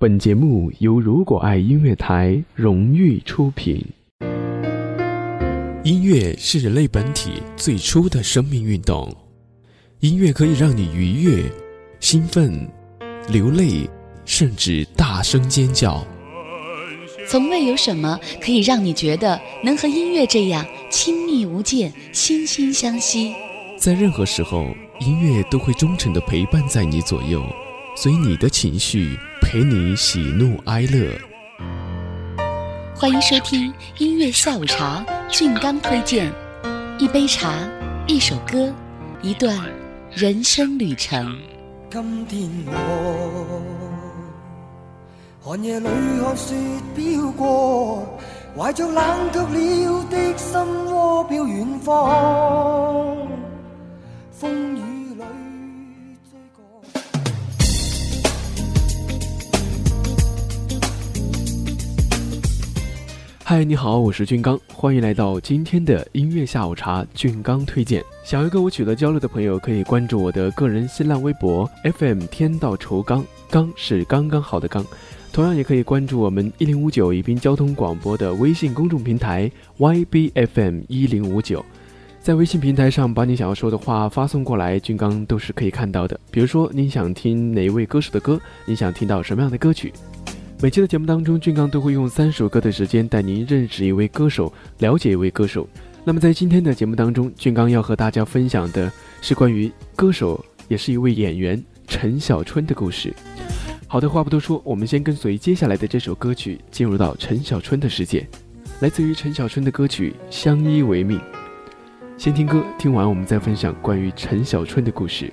本节目由如果爱音乐台荣誉出品。音乐是人类本体最初的生命运动，音乐可以让你愉悦、兴奋、流泪，甚至大声尖叫。从未有什么可以让你觉得能和音乐这样亲密无间、惺惺相惜。在任何时候，音乐都会忠诚地陪伴在你左右，随你的情绪。陪你喜怒哀乐，欢迎收听音乐下午茶。俊刚推荐一杯茶，一首歌，一段人生旅程。今天我寒夜里看雪飘过，怀着冷却了的心窝飘远方。风雨。嗨，你好，我是俊刚，欢迎来到今天的音乐下午茶。俊刚推荐，想要跟我取得交流的朋友，可以关注我的个人新浪微博 FM 天道酬刚，刚是刚刚好的刚。同样也可以关注我们一零五九宜宾交通广播的微信公众平台 YBFM 一零五九，在微信平台上把你想要说的话发送过来，俊刚都是可以看到的。比如说你想听哪一位歌手的歌，你想听到什么样的歌曲。每期的节目当中，俊刚都会用三首歌的时间带您认识一位歌手，了解一位歌手。那么在今天的节目当中，俊刚要和大家分享的是关于歌手，也是一位演员陈小春的故事。好的，话不多说，我们先跟随接下来的这首歌曲，进入到陈小春的世界。来自于陈小春的歌曲《相依为命》。先听歌，听完我们再分享关于陈小春的故事。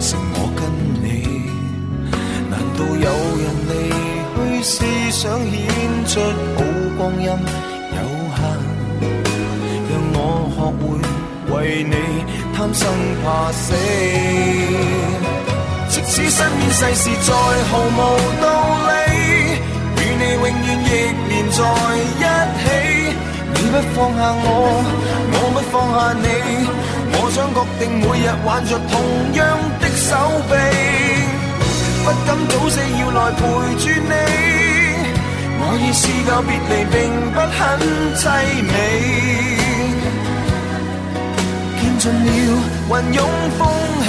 剩我跟你。难道有人离去是想显出好光阴有限？让我学会为你贪生怕死。即使身边世事再毫无道理，与你永远亦连在一起。你不放下我。我不放下你，我想确定每日挽着同样，早死要来陪住你。我已试够别离，并不很凄美。见尽了云涌风起，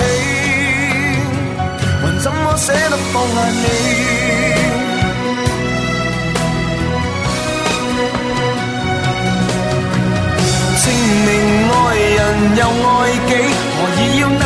还怎么舍得放下你？证明爱人又爱己，何以要那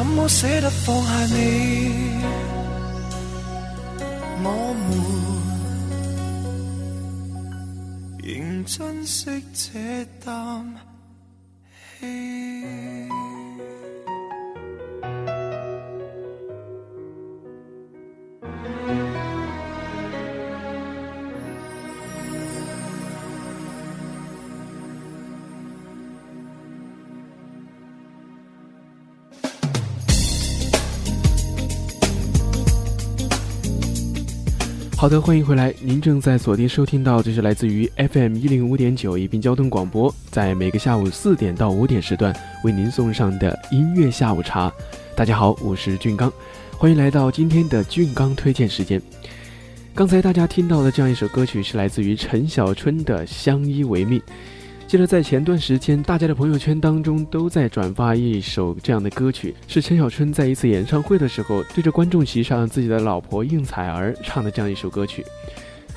怎么舍得放下你？我们仍珍惜这啖气。好的，欢迎回来。您正在锁定收听到，这是来自于 FM 一零五点九宜宾交通广播，在每个下午四点到五点时段为您送上的音乐下午茶。大家好，我是俊刚，欢迎来到今天的俊刚推荐时间。刚才大家听到的这样一首歌曲是来自于陈小春的《相依为命》。记得在前段时间，大家的朋友圈当中都在转发一首这样的歌曲，是陈小春在一次演唱会的时候对着观众席上自己的老婆应采儿唱的这样一首歌曲。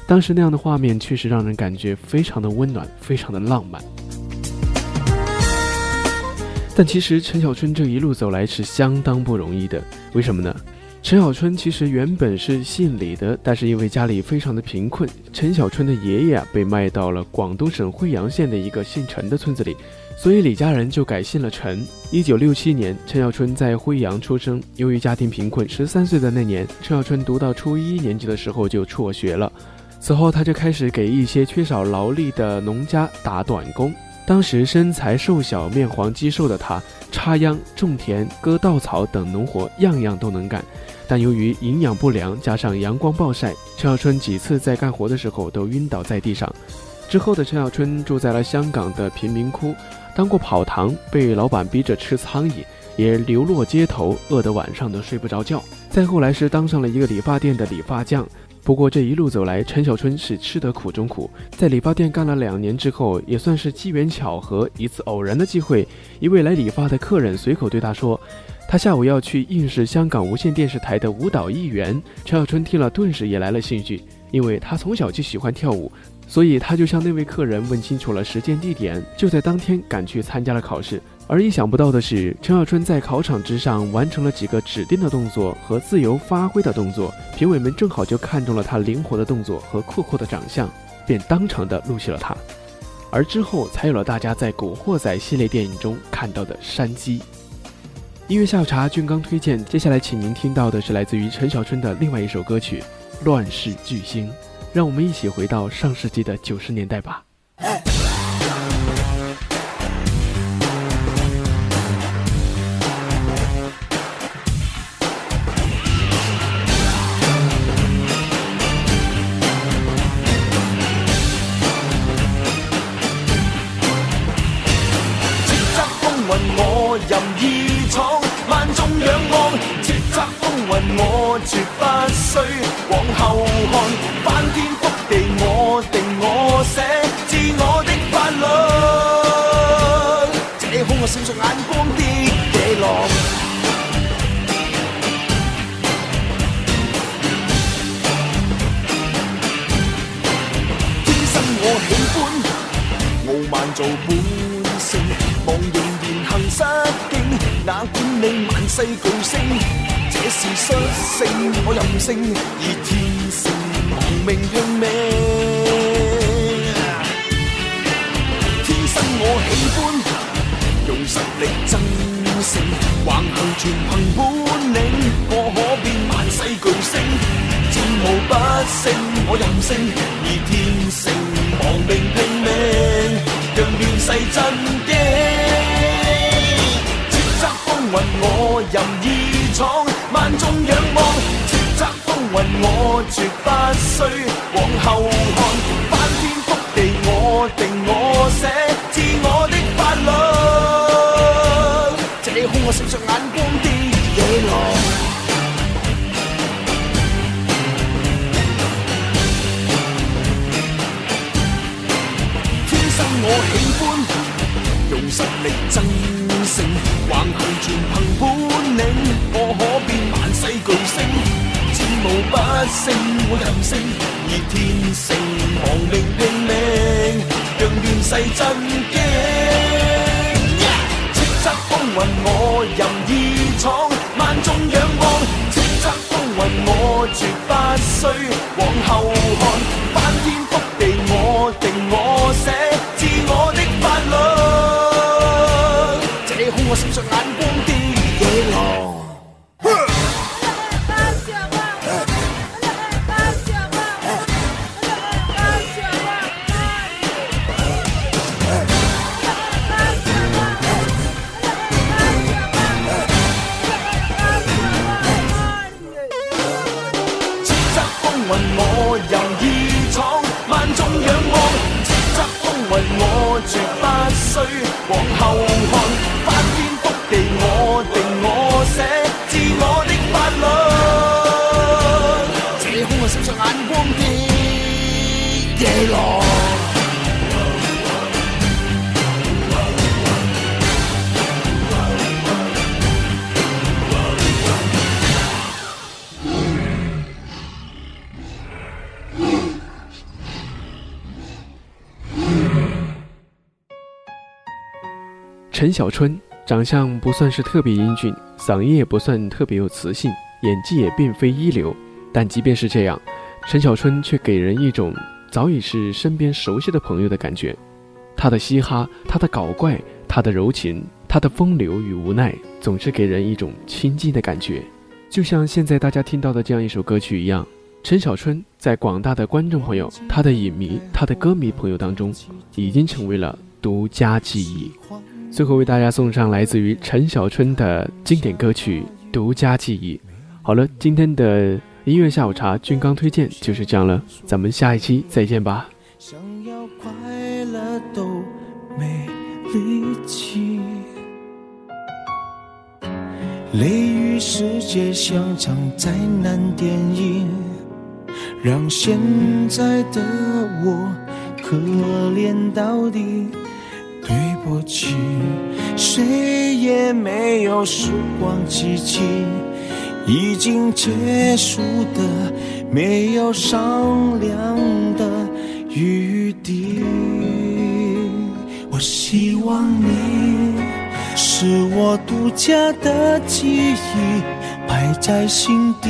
当时那样的画面确实让人感觉非常的温暖，非常的浪漫。但其实陈小春这一路走来是相当不容易的，为什么呢？陈小春其实原本是姓李的，但是因为家里非常的贫困，陈小春的爷爷啊被卖到了广东省惠阳县的一个姓陈的村子里，所以李家人就改姓了陈。一九六七年，陈小春在惠阳出生。由于家庭贫困，十三岁的那年，陈小春读到初一年级的时候就辍学了。此后，他就开始给一些缺少劳力的农家打短工。当时身材瘦小、面黄肌瘦的他，插秧、种田、割稻草等农活样样都能干。但由于营养不良，加上阳光暴晒，陈小春几次在干活的时候都晕倒在地上。之后的陈小春住在了香港的贫民窟，当过跑堂，被老板逼着吃苍蝇，也流落街头，饿得晚上都睡不着觉。再后来是当上了一个理发店的理发匠。不过这一路走来，陈小春是吃得苦中苦，在理发店干了两年之后，也算是机缘巧合，一次偶然的机会，一位来理发的客人随口对他说。他下午要去应试香港无线电视台的舞蹈艺员。陈小春听了，顿时也来了兴趣，因为他从小就喜欢跳舞，所以他就向那位客人问清楚了时间地点，就在当天赶去参加了考试。而意想不到的是，陈小春在考场之上完成了几个指定的动作和自由发挥的动作，评委们正好就看中了他灵活的动作和酷酷的长相，便当场的录取了他。而之后才有了大家在《古惑仔》系列电影中看到的山鸡。音乐下午茶，俊刚推荐。接下来，请您听到的是来自于陈小春的另外一首歌曲《乱世巨星》，让我们一起回到上世纪的九十年代吧。我风云，我绝不需往後看，翻天覆地我定我寫，自我的法律。这空我閃爍眼光的野狼，天生我喜歡傲慢做本性，忘形言行失敬，哪管你萬世巨星。這是率性，我任性，而天性亡命拼命。天生我喜欢用实力争胜，横行全凭本领，我可变万世巨星。战无不胜，我任性，而天性亡命拼命，让乱世震惊。叱咤风云，我任往后看。翻天覆地，我定我写，自我的法律。這空我閃爍眼光的野狼，天生我喜欢用实力爭勝，橫行全憑一声我任声而天性亡命拼命让乱世震惊叱咤风云我任意闯万众仰望叱咤风云我绝不需往后由意闯万众仰望叱咤风云我绝不需往后看陈小春长相不算是特别英俊，嗓音也不算特别有磁性，演技也并非一流。但即便是这样，陈小春却给人一种早已是身边熟悉的朋友的感觉。他的嘻哈，他的搞怪，他的柔情，他的风流与无奈，总是给人一种亲近的感觉。就像现在大家听到的这样一首歌曲一样，陈小春在广大的观众朋友、他的影迷、他的歌迷朋友当中，已经成为了独家记忆。最后为大家送上来自于陈小春的经典歌曲《独家记忆》。好了，今天的音乐下午茶俊刚推荐就是这样了，咱们下一期再见吧。想要快乐都没力气，雷雨世界像场灾难电影，让现在的我可怜到底。过去，谁也没有时光机器，已经结束的没有商量的余地。我希望你是我独家的记忆，摆在心底，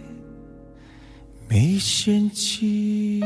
没嫌弃。